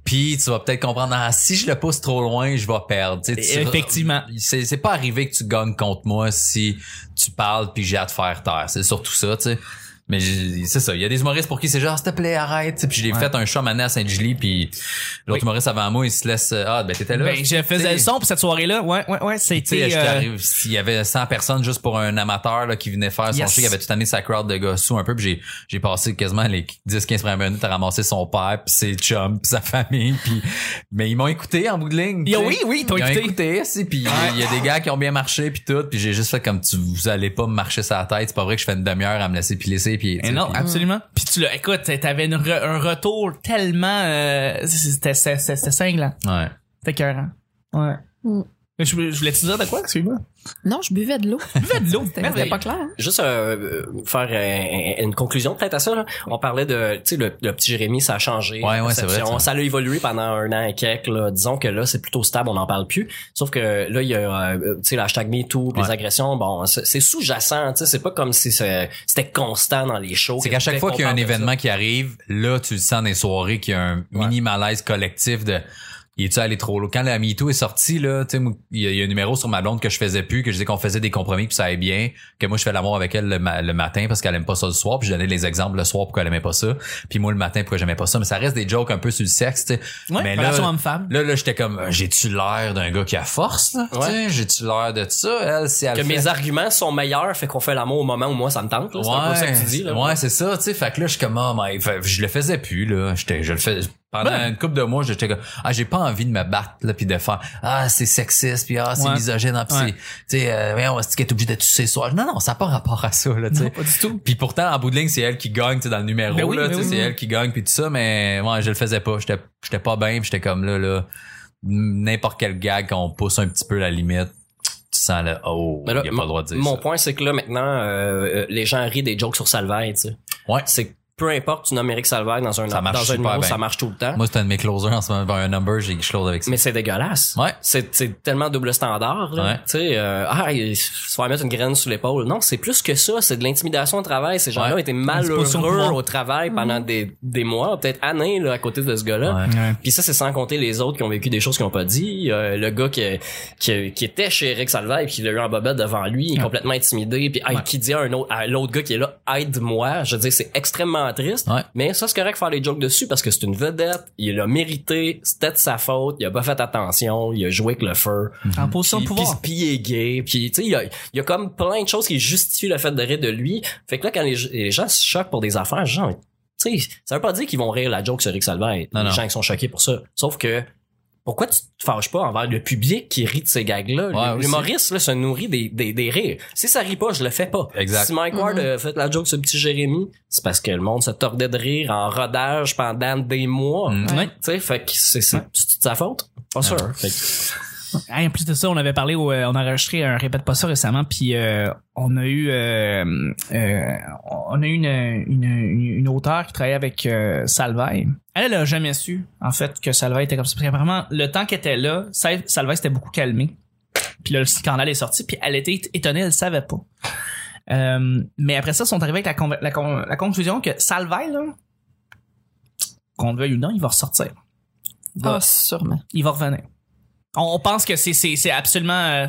Puis tu vas peut-être comprendre ah, si je le pousse trop loin, je vais perdre. Tu sais, Effectivement. C'est c'est pas arrivé que tu gagnes contre moi si tu parles puis j'ai à te faire taire. C'est surtout ça, tu sais. Mais c'est ça, il y a des humoristes pour qui c'est genre s'il te plaît arrête, tu sais, puis j'ai fait un show mané à Saint-Julie puis l'autre Oui. humoriste avant moi, il se laisse ah ben t'étais là. ben je faisais le son pour cette soirée là ouais ouais ouais Tu sais, c'était euh, s'il y avait 100 personnes juste pour un amateur là, qui venait faire son Yes. show, il avait tout amené sa crowd de gars sous un peu, puis j'ai j'ai passé quasiment les 10-15 premières minutes à ramasser son père, puis ses chums, puis sa famille, puis mais ils m'ont écouté en bout de ligne. Il y a- tu sais. oui, oui, ils t'ont écouté. écouté, si, puis il y a des gars qui ont bien marché, puis tout, puis j'ai juste fait comme tu vous allez pas me marcher la tête, c'est pas vrai que je fais une demi-heure à me laisser Eh sais, non, puis- absolument. Puis tu l'as, écoute, t'avais re- un retour tellement, euh, c'était, c'était, cinglant. Ouais. C'était écœurant. Ouais. Mm. Je, voulais- je voulais te dire de quoi, excuse-moi? Non, je buvais de l'eau. Buvais de l'eau. C'était Merveilleux. c'était pas clair. hein? Juste euh, faire euh, une conclusion peut-être à ça. Là. On parlait de, tu sais, le, le petit Jérémy, ça a changé. Ouais, ouais, c'est vrai, ça. Ça a évolué pendant un an et quelques. Là. Disons que là, c'est plutôt stable, on n'en parle plus. Sauf que là, il y a, euh, tu sais, l'hashtag MeToo, les agressions. Bon, c'est sous-jacent. Tu sais, c'est pas comme si c'était constant dans les shows. C'est qu'à chaque fois qu'il y a un événement qui arrive, là, tu le sens dans les soirées qu'il y a un mini malaise collectif de il est-tu allé trop loin? Quand la MeToo est sortie, là, tu sais, il y, a- il y a un numéro sur ma blonde que je faisais plus, que je disais qu'on faisait des compromis puis ça allait bien, que moi je fais l'amour avec elle le, ma- le matin parce qu'elle aime pas ça le soir, puis je donnais les exemples le soir pourquoi elle aimait pas ça, puis moi le matin pourquoi j'aimais pas ça, mais ça reste des jokes un peu sur le sexe, tu sais. Ouais, mais là, homme-femme. là, là, j'étais comme, euh, j'ai-tu l'air d'un gars qui a force, là? Tu sais, J'ai-tu l'air de ça? Elle, si elle Que fait- mes arguments sont meilleurs, fait qu'on fait l'amour au moment où moi ça me tente. là. C'est un peu ça que tu dis. Là. Ouais, c'est ça, tu sais. Fait que là, je suis comme, oh my, fait- je le faisais plus, là. J'étais, je le fais, pendant Ben. une couple de mois, j'étais comme, ah, j'ai pas envie de me battre, là, puis de faire, ah, c'est sexiste, puis ah, c'est Ouais. misogyne, ah, puis Ouais. c'est, tu sais, euh, on va se dire qu'elle est obligée de tuer soir. Non, non, ça n'a pas rapport à ça, là, tu sais. Pas du tout. Puis pourtant, en bout de ligne, c'est elle qui gagne, tu sais, dans le numéro, Ben oui, là, ben tu sais, oui, c'est oui. elle qui gagne, puis tout ça, mais, ouais, je le faisais pas. J'étais, j'étais pas bien, puis j'étais comme, là, là, n'importe quel gag, qu'on pousse un petit peu la limite, tu sens, là, oh, là, il a pas le droit de dire Mon ça. point, c'est que là, maintenant, euh, euh, les gens rient des jokes sur Salvaille, tu sais. Ouais. C'est peu importe, tu nommes Eric Salvaille dans un, Ça marche dans un numéro, bien. ça marche tout le temps. Moi, c'est un de mes closers en ce moment, vers un number, j'ai je close avec ça. Mais c'est dégueulasse. Ouais. C'est, c'est tellement double standard. Là. Ouais. Tu sais, euh, ah, il se faire mettre une graine sous l'épaule. Non, c'est plus que ça. C'est de l'intimidation au travail. Ces gens-là Ouais. étaient malheureux au travail pendant des, des mois, peut-être années, là, à côté de ce gars-là. Ouais. Puis ça, c'est sans compter les autres qui ont vécu des choses qu'ils n'ont pas dit. Euh, le gars qui, qui, qui était chez Eric Salvaille, puis qui l'a eu en bobette devant lui, il est complètement intimidé. Puis ah, qui dit à un autre, à l'autre gars qui est là, aide-moi. Je veux dire, c'est extrêmement vraiment triste. Ouais. Mais ça, c'est correct de faire des jokes dessus parce que c'est une vedette, il l'a mérité, c'était de sa faute, il a pas fait attention, il a joué avec le feu. En position de Puis, pouvoir. puis- puis il est gay, puis tu sais il y a, il y a comme plein de choses qui justifient le fait de rire de lui. Fait que là quand les, les gens se choquent pour des affaires, genre tu sais, ça veut pas dire qu'ils vont rire la joke sur Rick Salvaire. Non, les non. gens qui sont choqués pour ça. Sauf que pourquoi tu te fâches pas envers le public qui rit de ces gags-là? Ouais. L'humoriste, là, se nourrit des, des, des rires. Si ça rit pas, je le fais pas. Exact. Si Mike Ward a fait la joke sur le petit Jérémy, c'est parce que le monde se tordait de rire en rodage pendant des mois. Mm. Ouais. Tu sais, fait que c'est, c'est, c'est de sa faute? Pas sûr. Fait que- Hey, en plus de ça, on avait parlé, au, euh, on a enregistré un répète pas ça récemment, puis euh, on a eu, euh, euh, on a eu une, une, une, une auteure qui travaillait avec Salvaille. Elle, elle a jamais su, en fait, que Salvaille était comme ça. Parce qu'apparemment, le temps qu'elle était là, Sal- Salvaille s'était beaucoup calmé. Puis là, le scandale est sorti, puis elle était étonnée, elle le savait pas. Mais après ça, ils sont arrivés avec la, con- la, con- la conclusion que Salvaille, là, qu'on le veuille ou non, il va ressortir. Ah, sûrement. il va revenir. On, on pense que c'est c'est c'est absolument euh,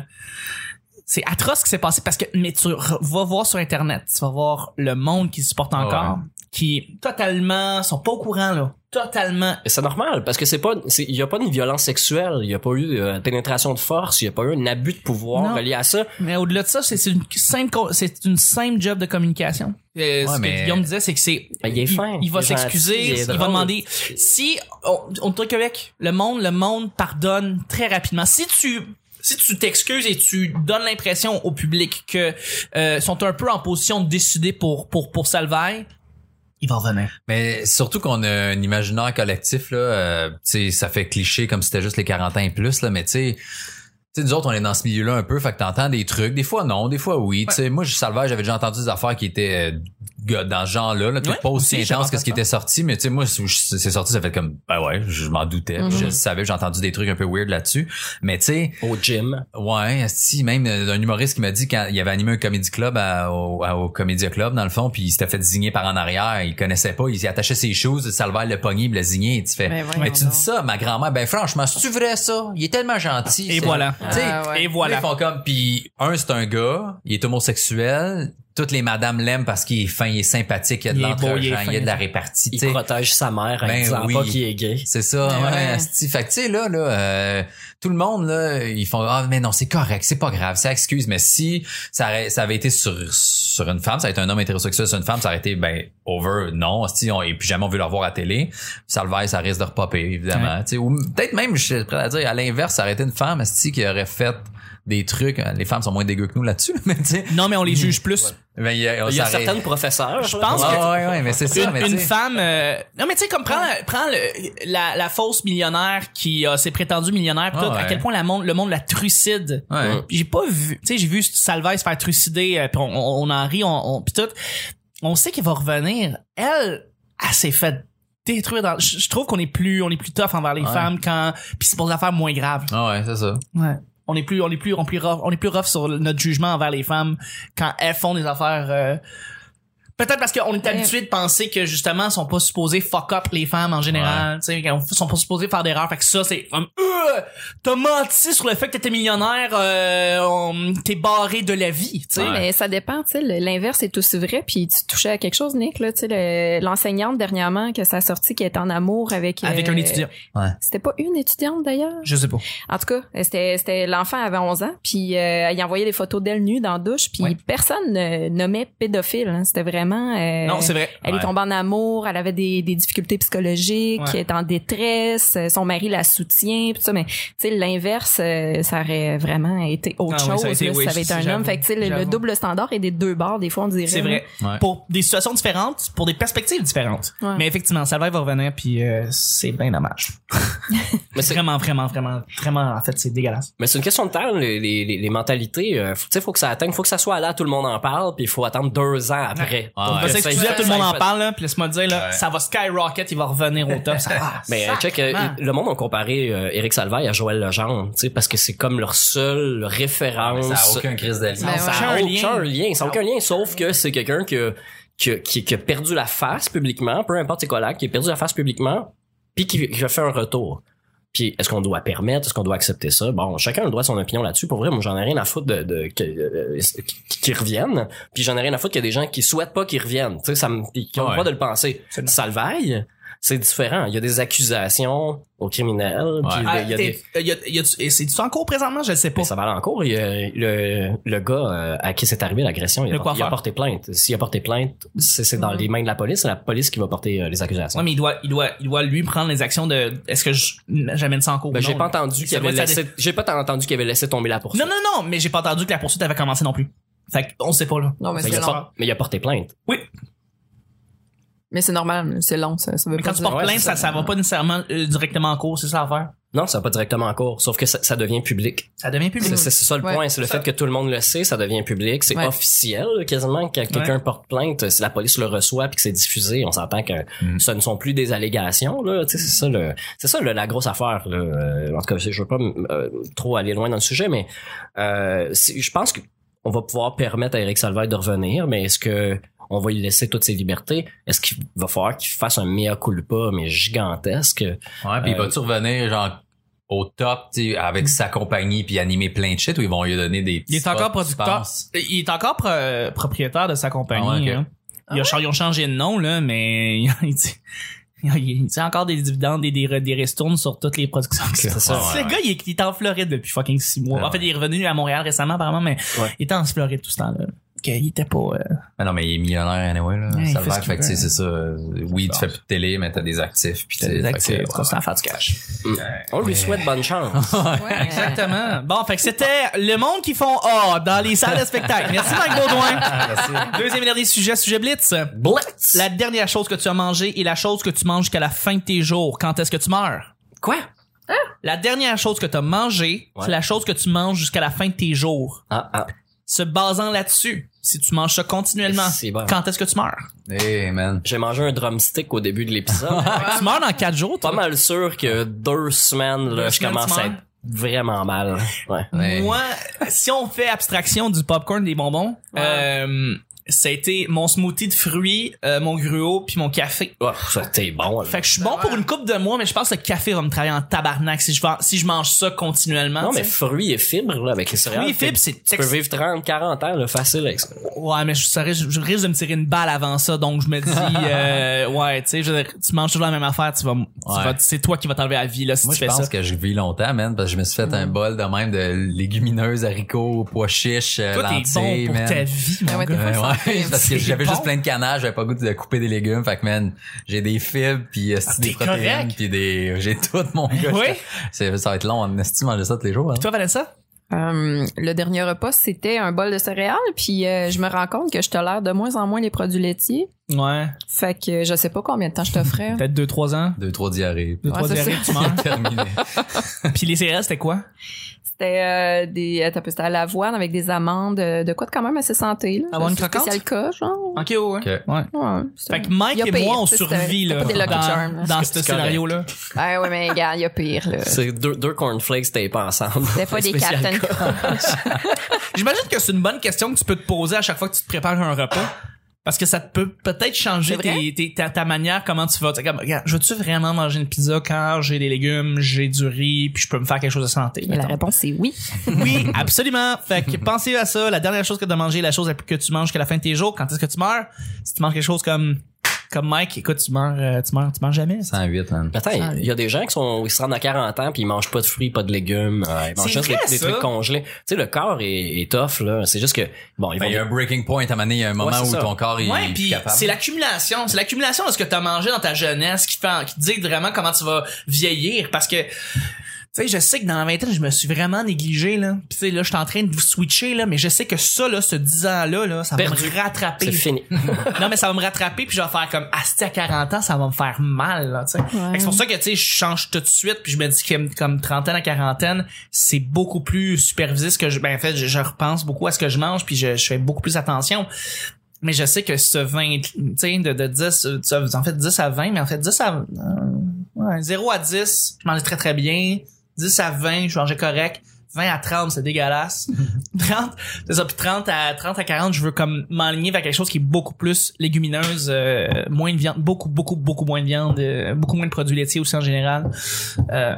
c'est atroce ce qui s'est passé parce que mais tu vas voir sur internet, tu vas voir le monde qui supporte encore Ouais. qui totalement sont pas au courant là, totalement Et c'est normal, parce que c'est pas, c'est- il y a pas une violence sexuelle, il y a pas eu euh, pénétration de force, il y a pas eu un abus de pouvoir Non. relié à ça. mais au-delà de ça, c'est une simple c'est une simple job de communication. Euh, ce mais- que Guillaume disait c'est que c'est Ben, il va s'excuser, il va demander si on, on te Québec, le monde le monde pardonne très rapidement. Si tu si tu t'excuses et tu donnes l'impression au public que euh, sont un peu en position de décider pour pour pour Salvaille, il va revenir. Mais surtout qu'on a un imaginaire collectif là, euh, tu sais, ça fait cliché comme si c'était juste les 40 ans et plus là, mais tu sais, tu sais, nous autres, on est dans ce milieu-là un peu, fait que t'entends des trucs, des fois non, des fois oui. Tu sais, moi, je salvais, j'avais déjà entendu des affaires qui étaient euh, dans ce genre-là, là, tout Ouais, pas aussi aussi, intense que ce qui était sorti, mais tu sais, moi, c'est sorti, ça fait comme, ben ouais, je m'en doutais, Mhm. je savais, j'ai entendu des trucs un peu weird là-dessus, mais tu sais, Au gym. Ouais, si même euh, un humoriste qui m'a dit quand il avait animé un comédie club à- au, à- au Comédia Club dans le fond, puis il s'était fait désigner par en arrière, il connaissait pas, il s'y attachait ses choses, Salvaire le pogné, il l'a signé, et tu fais. Mais tu dis ça, ma grand-mère, ben franchement, c'est-tu vrai ça? Il est tellement gentil. Et voilà. Tu sais, Ah ouais. Et voilà. Ils font comme puis un c'est un gars, il est homosexuel, toutes les madames l'aiment parce qu'il est fin, il est sympathique, il y a de beau, il il y a de la répartie, Il protège sa mère en Ben disant oui. pas qu'il est gay. C'est ça, ouais. ouais. Fait que tu sais là, là, euh, tout le monde là, ils font ah mais non c'est correct, c'est pas grave, c'est excuse. Mais si ça, ça avait été sur sur une femme, ça a été un homme hétérosexuel sur une femme, ça aurait été ben over, non. Si on et puis jamais on veut le revoir à télé, ça le ça risque de repopper évidemment. Tu sais, ou peut-être même je suis prêt à dire à l'inverse, ça aurait été une femme asti, qui aurait fait des trucs. Les femmes sont moins dégueu que nous là-dessus, mais tu sais. Non mais on les juge plus. Ben, il y a, Il y a s'arrête- certaines professeurs. Je pense Ouais, que ouais, ouais, mais c'est ça. une, mais femme euh, non mais tu sais comme prends prends le- la, la fausse millionnaire qui a ses prétendus millionnaires pis Ah tout, à quel point la monde, le monde la trucide Ouais. J'ai pas vu tu sais j'ai vu Salvaille se faire trucider euh, puis on, on, on en rit on, on puis tout on sait qu'il va revenir elle elle s'est fait détruire dans je, je trouve qu'on est plus on est plus tough envers les Ouais. femmes quand puis c'est pour des affaires moins graves Ah ouais, c'est ça. ouais on est plus on est plus on est plus rough, on est plus rough sur notre jugement envers les femmes quand elles font des affaires euh, Peut-être parce qu'on est habitué de penser que justement ils sont pas supposés fuck up les femmes en général, tu sais, qu'ils sont pas supposés faire d'erreurs. Fait que ça c'est comme euh, t'as menti sur le fait que t'étais millionnaire, euh, on- t'es barré de la vie, tu sais. Ouais. Mais ça dépend, tu sais, l'inverse est aussi vrai. Puis tu touchais à quelque chose, Nick, là, tu sais, le- l'enseignante dernièrement que ça a sorti qui est en amour avec Avec euh, un étudiant, C'était pas une étudiante d'ailleurs? je sais pas. En tout cas, c'était c'était l'enfant avait 11 ans, puis euh, il envoyait des photos d'elle nue dans la douche, puis Ouais. personne ne nommait pédophile. hein. C'était vraiment. Euh, non, c'est vrai. Elle Ouais. est tombée en amour, elle avait des, des difficultés psychologiques, Ouais. elle est en détresse, euh, son mari la soutient, pis ça, mais tu sais l'inverse, euh, ça aurait vraiment été autre Ah oui, chose ça a été- là, oui, si ça avait été un homme. Fait que tu sais, le, double standard est des deux bords, des fois on dirait. C'est vrai. Ouais. Pour des situations différentes, pour des perspectives différentes. Ouais. Mais effectivement, Salvaire va revenir puis euh, c'est bien dommage. Mais c'est Vraiment, vraiment, vraiment, vraiment, en fait, c'est dégueulasse. Mais c'est une question de temps, les, les, les, les mentalités. euh, faut- Tu sais, faut que ça atteigne, faut que ça soit là, tout le monde en parle, puis il faut attendre deux ans après. On Ouais. va que s'excuser, ça- tout le monde en ça- parle, là, puis laisse-moi te dire, là, Ouais. ça va skyrocket, il va revenir au top. Ça, ah, Mais euh, check, euh, le monde a comparé euh, Éric Salvaille à Joël Legendre, tu sais, parce que c'est comme leur seule référence. Ça a aucun crise d'alliance. Ben Ça a Aucun aucun lien. Ça a aucun lien, sauf que c'est quelqu'un qui, a- qui, a- qui, qui a perdu la face publiquement, peu importe quoi là, qui a perdu la face publiquement, puis qui, qui a fait un retour. Puis est-ce qu'on doit permettre, est-ce qu'on doit accepter ça? Bon, chacun a le droit de son opinion là-dessus. Pour vrai, moi j'en ai rien à foutre de, de, que- euh, qu'ils reviennent. Puis j'en ai rien à foutre qu'il y a des gens qui souhaitent pas qu'ils reviennent. Tu sais, ça me, qui ont le Ouais. droit de le penser. Ça le vaille. C'est différent. Il y a des accusations aux criminels. puis Ah, il y a des, euh, y a- y a- et c'est-tu en cours présentement? Je le sais pas. mais ça va aller en cours. Il y a le, le gars euh, à qui c'est arrivé l'agression, il, il a porté plainte. S'il a porté plainte, c'est c'est dans les mains de la police. C'est la police qui va porter euh, les accusations. Ouais, mais il doit, il doit, il doit lui prendre les actions de, est-ce que je- j'amène ça en cours? Ben, j'ai pas entendu qu'il avait laissé, j'ai pas entendu qu'il avait laissé tomber la poursuite. Non, non, non, mais j'ai pas entendu que la poursuite avait commencé non plus. Fait qu'on sait pas, là. Non, mais mais, c'est il a mais il a porté plainte. Mais c'est normal, c'est long, ça, ça veut Mais pas quand tu dire- portes ouais, plainte, c'est ça, ça. ça va pas nécessairement euh, directement en cours, c'est ça à faire. Non, ça va pas directement en cours. Sauf que ça, ça devient public. Ça devient public. C'est c'est ça le Ouais. point. C'est le fait que tout le monde le sait, ça devient public. C'est Ouais. officiel, quasiment, que quelqu'un porte plainte. Si la police le reçoit puis que c'est diffusé, on s'entend que Mm. ce ne sont plus des allégations, là. Tu sais, c'est ça le, c'est ça le- la grosse affaire, là. Euh, en tout cas, je veux pas euh, trop aller loin dans le sujet, mais, euh, c'est- je pense que on va pouvoir permettre à Eric Salvaire de revenir, mais est-ce que on va lui laisser toutes ses libertés? Est-ce qu'il va falloir qu'il fasse un mea culpa, mais gigantesque? Ouais, puis Euh, va-tu revenir genre au top, tu sais, avec sa compagnie puis animer plein de shit ou ils vont lui donner des petits Il est encore spots, producteur. Il est encore pro- propriétaire de sa compagnie. Ah ouais, hein. Ils, ont, cha- ils ont changé de nom, là, mais il il dit encore des dividendes et des, des ristournes sur toutes les productions. C'est ça, Ce ouais, gars, il est, il est en Floride depuis fucking six mois. Ouais. En fait, il est revenu à Montréal récemment, apparemment, mais Ouais. il était en Floride tout ce temps-là. Ok, il était pas... euh, Mais non, mais il est millionnaire anyway, là. Ouais, il ça fait fait que qu'il tu sais, c'est ça. Oui, tu fais plus de télé, mais t'as des actifs puis tu sais, des actifs. en faire du cash. On lui souhaite bonne chance. Ouais. Exactement. Bon, fait que c'était le monde qui font A dans les salles de spectacle. Merci Mike Baudouin. Deuxième et dernier sujet, sujet Blitz. Blitz! La dernière chose que tu as mangé et la chose que tu manges jusqu'à la fin de tes jours. Quand est-ce que tu meurs? Quoi? La dernière chose que tu as mangé, Ouais. c'est la chose que tu manges jusqu'à la fin de tes jours. Ah, ah. Se basant là-dessus, si tu manges ça continuellement, bon. quand est-ce que tu meurs? Hey, man. J'ai mangé un drumstick au début de l'épisode. Tu meurs dans quatre jours, toi? Pas mal sûr que deux semaines, là, Deux je semaines, commence à être vraiment mal. Ouais. Ouais. Moi, si on fait abstraction du popcorn des bonbons, Ouais. euh, ça a été mon smoothie de fruits, euh, mon gruau puis mon café. Oh, ça, t'es bon. là. Fait que je suis bon pour une coupe de mois, mais je pense que le café va me travailler en tabarnak si je, vends- si je mange ça continuellement. non, mais fruits et fibres, là, avec les céréales. Fruits et fibres, c'est Tu peux vivre 30, 40 ans, là, facile avec ça. Ouais, mais je, ça risque- je risque de me tirer une balle avant ça, donc je me dis, euh, ouais, tu sais, je veux dire, tu manges toujours la même affaire, tu vas, tu Ouais. vas- c'est toi qui vas t'enlever la vie là si Moi, tu je fais pense ça. que je vis longtemps, man, parce que je me suis fait un bol de même de légumineuses, haricots, pois chiches, euh, Toi, lentilles, bon pour man. ta vie, mon ouais, gars. Ouais, parce que j'avais bon. juste plein de canage, j'avais pas goût de couper des légumes, fait que man, j'ai des fibres puis euh, Ah, des protéines correct. puis des j'ai tout mon gars. Oui. Ça va être long, on estime manger ça tous les jours. Hein? Toi, Vanessa? Euh, le dernier repas, c'était un bol de céréales, puis euh, je me rends compte que je tolère de moins en moins les produits laitiers. Ouais. Fait que je sais pas combien de temps je t'offrais. Peut-être deux, trois ans. Deux trois diarrhées. Deux, Ouais, trois diarrhées, tu meurs. Terminé. Puis les céréales, c'était quoi? C'était euh, des attends, c'était à l'avoine avec des amandes, euh, de quoi de quand même assez santé là. Avoine C'est croquante? spécial cas, genre. Ok, ouais. Ok. Ouais. Ouais, Fait que Mike et pire, moi, on survit, là, pas dans, dans ce scénario-là. Ouais, ouais, mais regarde, il y a pire là. C'est deux, deux cornflakes tapés ensemble. C'était pas des Captain. J'imagine que c'est une bonne question que tu peux te poser à chaque fois que tu te prépares un repas. Parce que ça peut peut-être changer tes, tes- ta, ta manière, comment tu vas. Comme, regarde, je veux-tu vraiment manger une pizza quand j'ai des légumes, j'ai du riz, puis je peux me faire quelque chose de santé? La réponse c'est oui. Oui, absolument. Fait que pensez à ça. La dernière chose que tu as mangé, la chose que tu manges jusqu'à la fin de tes jours, quand est-ce que tu meurs? Si tu manges quelque chose comme comme Mike, écoute, tu meurs, euh, tu meurs, tu meurs jamais. 108, man. Attends, il y a des gens qui sont, ils se rendent à 40 ans puis ils mangent pas de fruits, pas de légumes, euh, ils mangent juste vrai, des, trucs congelés. Tu sais, le corps est, est tough, là. C'est juste que, bon, Ben, il y a un breaking point à un moment donné, il y a un moment Ouais, où ça. ton corps est Ouais, puis c'est l'accumulation, c'est l'accumulation de ce que t'as mangé dans ta jeunesse qui te fait, qui te dit vraiment comment tu vas vieillir parce que sais, je sais que dans la vingtaine, je me suis vraiment négligé là. Puis tu sais là, je suis en train de vous switcher là, mais je sais que ça là, ce 10 ans là ça va me rattraper. c'est fini. non mais ça va me rattraper puis je vais faire comme asti à 40 ans, ça va me faire mal là, tu sais. Fait que C'est pour ça que tu sais, je change tout de suite puis je me dis que comme trentaine à quarantaine, c'est beaucoup plus supervisé ce que je ben en fait, je, je repense beaucoup à ce que je mange puis je, je fais beaucoup plus attention. Mais je sais que ce 20, tu sais, de, de 10, euh, ça, en fait 10 à 20, mais en fait 10 à, euh, ouais, 0 à 10, je mangeais très très bien. 10 à 20, je mangeais correct. 20 à 30, c'est dégueulasse. 30, c'est ça, puis 30 à, 30 à 40, je veux comme m'aligner vers quelque chose qui est beaucoup plus légumineuse, euh, moins de viande, beaucoup, beaucoup, beaucoup moins de viande, euh, beaucoup moins de produits laitiers aussi en général. Euh,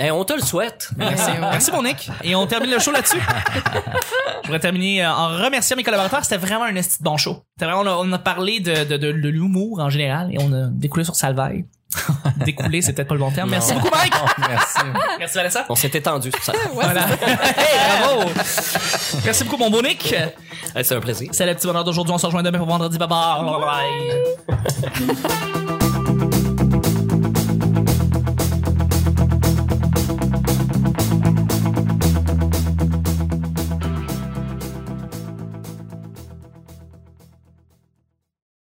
Eh, on te le souhaite. Merci. Merci, mon Nick. Et on termine le show là-dessus. Je voudrais terminer en remerciant mes collaborateurs. C'était vraiment un esti de bon show. C'était vraiment, on a, on a parlé de, de, de, de l'humour en général et on a découlé sur Salvaille. Découlé, c'est peut-être pas le bon terme. Merci beaucoup, Mike. Merci. Merci, Vanessa. On s'est étendu sur ça. Voilà. hey, bravo. Merci beaucoup, mon beau Nick. C'est un plaisir. C'est le petit bonheur d'aujourd'hui. On se rejoint demain pour vendredi. Bye bye.